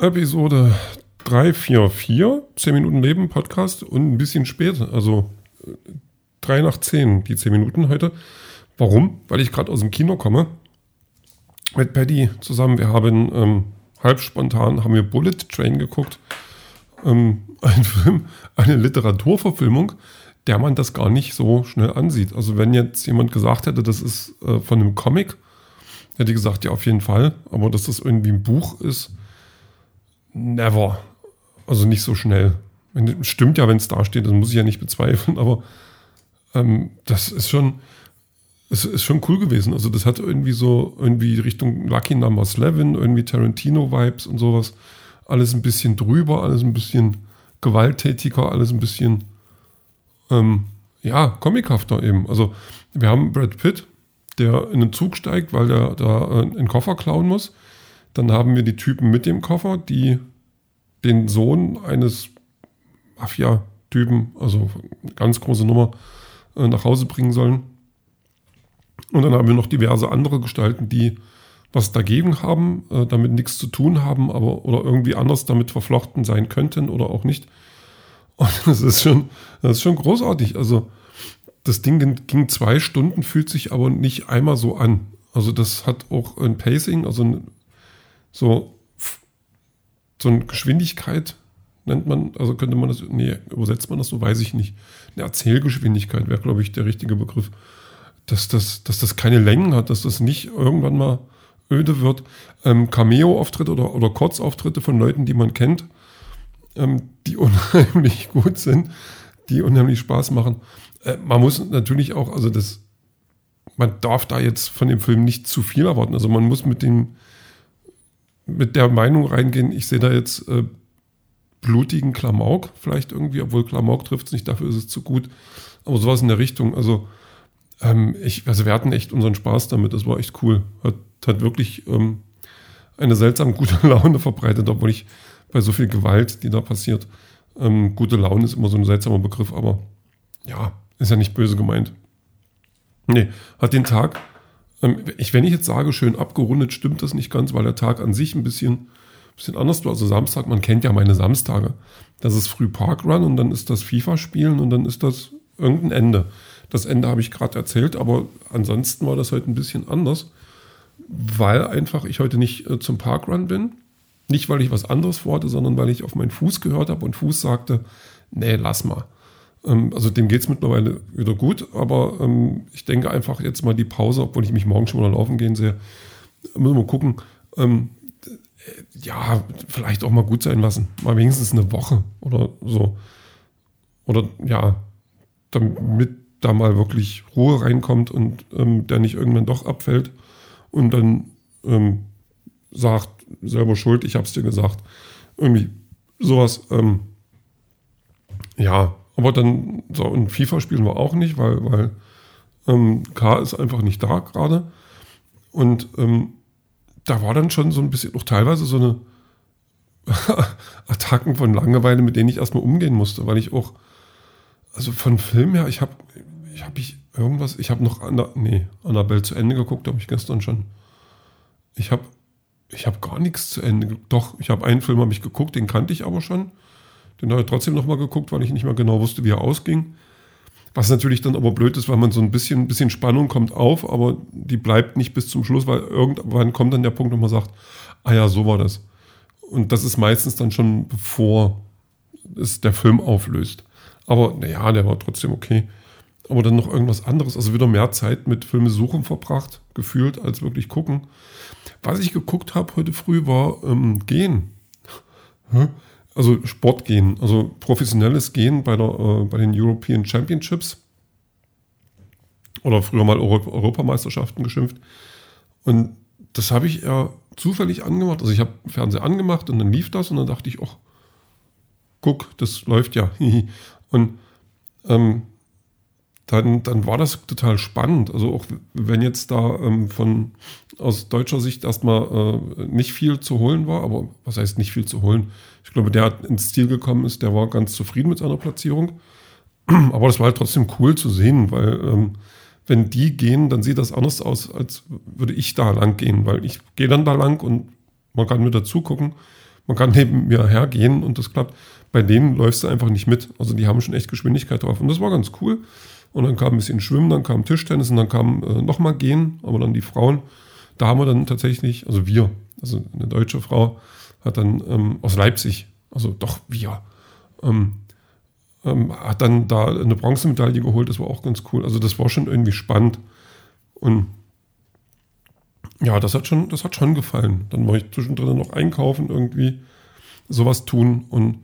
Episode 344, 10 Minuten Leben Podcast und ein bisschen später, also 3 nach 10, die 10 Minuten heute. Warum? Weil ich gerade aus dem Kino komme mit Paddy zusammen. Wir haben ähm, halb spontan haben wir Bullet Train geguckt. Ähm, ein Film, eine Literaturverfilmung, der man das gar nicht so schnell ansieht. Also wenn jetzt jemand gesagt hätte, das ist äh, von einem Comic, hätte ich gesagt, ja auf jeden Fall. Aber dass das irgendwie ein Buch ist, never. Also nicht so schnell. Stimmt ja, wenn es da steht, das muss ich ja nicht bezweifeln, aber ähm, das ist schon, es ist schon cool gewesen. Also das hat irgendwie so irgendwie Richtung Lucky Number 11, irgendwie Tarantino-Vibes und sowas. Alles ein bisschen drüber, alles ein bisschen gewalttätiger, alles ein bisschen ähm, ja, comichafter eben. Also wir haben Brad Pitt, der in den Zug steigt, weil der da äh, einen Koffer klauen muss. Dann haben wir die Typen mit dem Koffer, die den Sohn eines Mafia-Typen, also ganz große Nummer, äh, nach Hause bringen sollen. Und dann haben wir noch diverse andere Gestalten, die was dagegen haben, äh, damit nichts zu tun haben, aber oder irgendwie anders damit verflochten sein könnten oder auch nicht. Und das ist schon, das ist schon großartig. Also das Ding ging zwei Stunden, fühlt sich aber nicht einmal so an. Also das hat auch ein Pacing, also ein, so, so eine Geschwindigkeit nennt man, also könnte man das, nee, übersetzt man das so, weiß ich nicht. Eine Erzählgeschwindigkeit wäre, glaube ich, der richtige Begriff. Dass das, dass das keine Längen hat, dass das nicht irgendwann mal öde wird. Ähm, Cameo-Auftritte oder, oder Kurzauftritte von Leuten, die man kennt, ähm, die unheimlich gut sind, die unheimlich Spaß machen. Äh, man muss natürlich auch, also das, man darf da jetzt von dem Film nicht zu viel erwarten. Also man muss mit dem, mit der Meinung reingehen, ich sehe da jetzt äh, blutigen Klamauk, vielleicht irgendwie, obwohl Klamauk trifft es nicht, dafür ist es zu gut. Aber sowas in der Richtung. Also, ähm, ich, also wir hatten echt unseren Spaß damit, das war echt cool. Hat, hat wirklich ähm, eine seltsam gute Laune verbreitet, obwohl ich bei so viel Gewalt, die da passiert, ähm, gute Laune ist immer so ein seltsamer Begriff, aber ja, ist ja nicht böse gemeint. Nee, hat den Tag ich, wenn ich jetzt sage, schön abgerundet, stimmt das nicht ganz, weil der Tag an sich ein bisschen, bisschen anders war. Also Samstag, man kennt ja meine Samstage. Das ist früh Parkrun und dann ist das FIFA-Spielen und dann ist das irgendein Ende. Das Ende habe ich gerade erzählt, aber ansonsten war das heute ein bisschen anders, weil einfach ich heute nicht äh, zum Parkrun bin. Nicht, weil ich was anderes vorhatte, sondern weil ich auf meinen Fuß gehört habe und Fuß sagte, nee, lass mal. Ähm, also dem geht es mittlerweile wieder gut, aber ähm, ich denke einfach jetzt mal die Pause, obwohl ich mich morgen schon mal laufen gehen sehe, müssen wir gucken. Ähm, ja, vielleicht auch mal gut sein lassen. Mal wenigstens eine Woche oder so. Oder ja, damit da mal wirklich Ruhe reinkommt und ähm, der nicht irgendwann doch abfällt und dann ähm, sagt, selber schuld, ich hab's dir gesagt. Irgendwie sowas, ähm, ja, aber dann, so, und FIFA spielen wir auch nicht, weil, weil ähm, K ist einfach nicht da gerade. Und ähm, da war dann schon so ein bisschen, noch teilweise so eine Attacken von Langeweile, mit denen ich erstmal umgehen musste, weil ich auch, also von Film her, ich habe ich hab ich irgendwas, ich habe noch, Anna, nee, Annabelle zu Ende geguckt, habe ich gestern schon. Ich habe ich habe gar nichts zu Ende. Doch, ich habe einen Film habe ich geguckt, den kannte ich aber schon. Den habe ich trotzdem nochmal geguckt, weil ich nicht mehr genau wusste, wie er ausging. Was natürlich dann aber blöd ist, weil man so ein bisschen, bisschen Spannung kommt auf, aber die bleibt nicht bis zum Schluss, weil irgendwann kommt dann der Punkt, wo man sagt, ah ja, so war das. Und das ist meistens dann schon bevor es der Film auflöst. Aber naja, der war trotzdem okay. Aber dann noch irgendwas anderes, also wieder mehr Zeit mit Filme suchen verbracht, gefühlt, als wirklich gucken. Was ich geguckt habe heute früh war ähm, Gehen. Also Sport gehen, also professionelles Gehen bei, der, äh, bei den European Championships oder früher mal Euro Europameisterschaften geschimpft. Und das habe ich ja zufällig angemacht. Also ich habe Fernseher angemacht und dann lief das und dann dachte ich, ach, guck, das läuft ja. und ähm, dann, dann war das total spannend. Also auch wenn jetzt da ähm, von aus deutscher Sicht erstmal äh, nicht viel zu holen war, aber was heißt nicht viel zu holen? Ich glaube, der hat ins Ziel gekommen ist, der war ganz zufrieden mit seiner Platzierung. Aber das war halt trotzdem cool zu sehen, weil ähm, wenn die gehen, dann sieht das anders aus, als würde ich da lang gehen, weil ich gehe dann da lang und man kann mir dazu gucken. man kann neben mir hergehen und das klappt. Bei denen läufst du einfach nicht mit. Also die haben schon echt Geschwindigkeit drauf. Und das war ganz cool. Und dann kam ein bisschen Schwimmen, dann kam Tischtennis und dann kam äh, nochmal Gehen, aber dann die Frauen. Da haben wir dann tatsächlich, also wir, also eine deutsche Frau hat dann ähm, aus Leipzig, also doch wir, ähm, ähm, hat dann da eine Bronzemedaille geholt. Das war auch ganz cool. Also das war schon irgendwie spannend. Und ja, das hat schon, das hat schon gefallen. Dann war ich zwischendrin noch einkaufen irgendwie, sowas tun und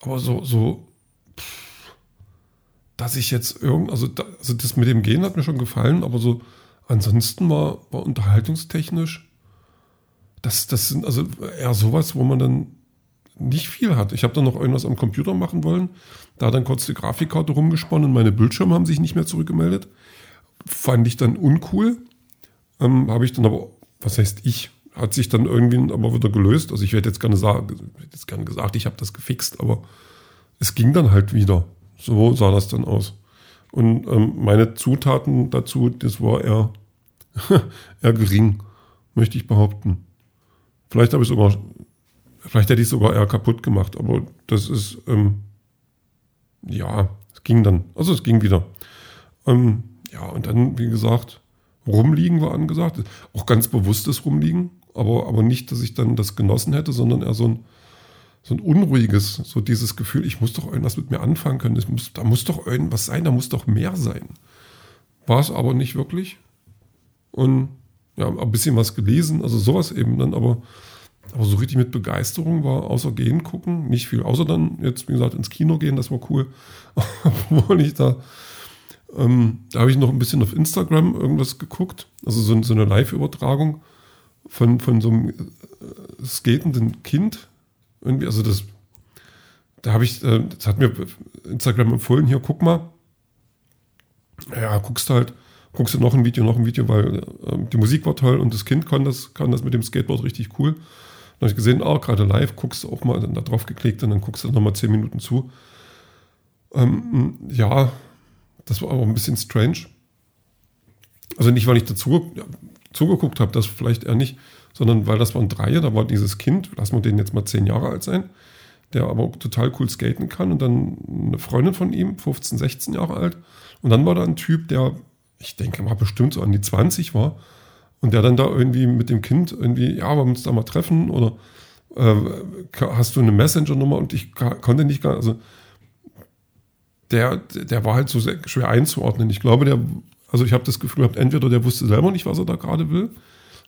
aber so, so, pff, dass ich jetzt irgend, also, da, also das mit dem Gehen hat mir schon gefallen, aber so ansonsten war, war unterhaltungstechnisch, das, das sind also eher sowas, wo man dann nicht viel hat. Ich habe dann noch irgendwas am Computer machen wollen, da dann kurz die Grafikkarte rumgesponnen, meine Bildschirme haben sich nicht mehr zurückgemeldet. Fand ich dann uncool. Ähm, habe ich dann aber, was heißt ich, hat sich dann irgendwie aber wieder gelöst. Also ich hätte jetzt gerne, sagen, jetzt gerne gesagt, ich habe das gefixt, aber es ging dann halt wieder. So sah das dann aus. Und ähm, meine Zutaten dazu, das war eher, eher gering, möchte ich behaupten. Vielleicht habe ich sogar, vielleicht hätte ich sogar eher kaputt gemacht, aber das ist, ähm, ja, es ging dann. Also es ging wieder. Ähm, ja, und dann, wie gesagt, Rumliegen war angesagt. Auch ganz bewusstes Rumliegen, aber, aber nicht, dass ich dann das genossen hätte, sondern eher so ein, so ein unruhiges, so dieses Gefühl, ich muss doch irgendwas mit mir anfangen können. Muss, da muss doch irgendwas sein, da muss doch mehr sein. War es aber nicht wirklich. Und ja, ein bisschen was gelesen, also sowas eben dann, aber, aber so richtig mit Begeisterung war außer gehen gucken, nicht viel, außer dann jetzt, wie gesagt, ins Kino gehen, das war cool. Obwohl ich da ähm, da habe ich noch ein bisschen auf Instagram irgendwas geguckt, also so, so eine Live-Übertragung von, von so einem äh, skatenden Kind. Irgendwie, also das, da habe ich, äh, das hat mir Instagram empfohlen, hier guck mal. Ja, guckst halt, guckst du noch ein Video, noch ein Video, weil äh, die Musik war toll und das Kind kann das, kann das mit dem Skateboard richtig cool. Dann habe ich gesehen, ah, gerade live, guckst du auch mal, dann da drauf geklickt und dann guckst du nochmal zehn Minuten zu. Ähm, ja, das war aber ein bisschen strange. Also nicht, weil ich dazu zugeguckt habe, das vielleicht eher nicht, sondern weil das waren drei, da war dieses Kind, lassen wir den jetzt mal zehn Jahre alt sein, der aber total cool skaten kann und dann eine Freundin von ihm, 15, 16 Jahre alt und dann war da ein Typ, der, ich denke mal bestimmt so an die 20 war und der dann da irgendwie mit dem Kind irgendwie, ja, wir uns da mal treffen oder äh, hast du eine Messenger-Nummer und ich konnte nicht gar, also der, der war halt so schwer einzuordnen. Ich glaube, der, also ich habe das Gefühl gehabt, entweder der wusste selber nicht, was er da gerade will,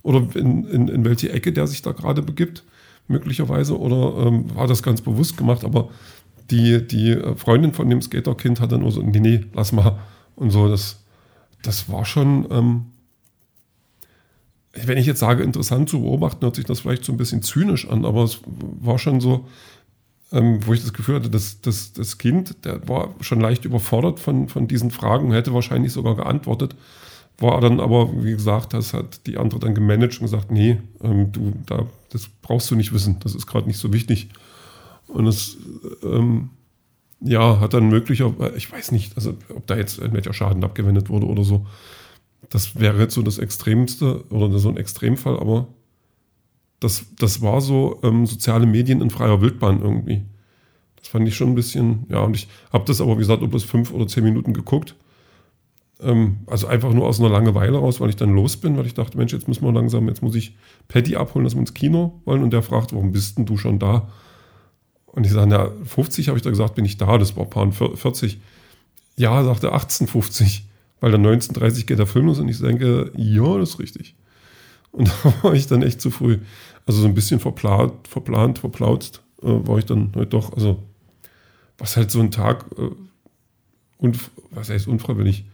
oder in, in, in welche Ecke der sich da gerade begibt, möglicherweise, oder ähm, war das ganz bewusst gemacht, aber die, die Freundin von dem Skaterkind hat dann nur so, nee, nee, lass mal. Und so, das, das war schon, ähm, wenn ich jetzt sage, interessant zu beobachten, hört sich das vielleicht so ein bisschen zynisch an, aber es war schon so, ähm, wo ich das Gefühl hatte, dass, dass das Kind, der war schon leicht überfordert von, von diesen Fragen, hätte wahrscheinlich sogar geantwortet, war dann aber, wie gesagt, das hat die andere dann gemanagt und gesagt, nee, ähm, du, da, das brauchst du nicht wissen, das ist gerade nicht so wichtig. Und das, ähm, ja, hat dann möglicherweise, ich weiß nicht, also ob da jetzt irgendwelcher Schaden abgewendet wurde oder so. Das wäre jetzt so das Extremste oder so ein Extremfall, aber das, das war so ähm, soziale Medien in freier Wildbahn irgendwie. Das fand ich schon ein bisschen, ja, und ich habe das aber, wie gesagt, bloß fünf oder zehn Minuten geguckt. Ähm, also einfach nur aus einer Langeweile raus, weil ich dann los bin, weil ich dachte, Mensch, jetzt müssen wir langsam, jetzt muss ich Patty abholen, dass wir ins Kino wollen. Und der fragt, warum bist denn du schon da? Und ich sage, ja, 50 habe ich da gesagt, bin ich da, das war paar 40. Ja, sagte 1850, weil dann 1930 geht der Film los und ich denke, ja, das ist richtig. Und da war ich dann echt zu früh. Also so ein bisschen verplant, verplant, verplautzt äh, war ich dann halt doch. Also was halt so ein Tag, äh, und was heißt unfreiwillig,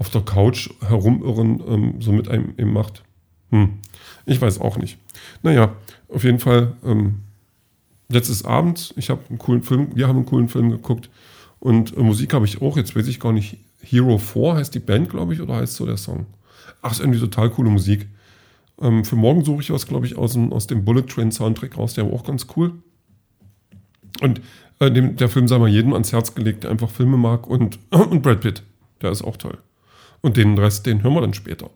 auf der Couch herumirren ähm, so mit einem eben macht. Hm. Ich weiß auch nicht. Naja, auf jeden Fall, ähm, jetzt ist Abend, ich habe einen coolen Film, wir haben einen coolen Film geguckt und äh, Musik habe ich auch, jetzt weiß ich gar nicht, Hero 4 heißt die Band, glaube ich, oder heißt so der Song? Ach, ist irgendwie total coole Musik. Ähm, für morgen suche ich was, glaube ich, aus dem, aus dem Bullet Train Soundtrack raus. Der war auch ganz cool. Und äh, dem, der Film sei mal jedem ans Herz gelegt, der einfach Filme mag. Und, und Brad Pitt, der ist auch toll. Und den Rest, den hören wir dann später.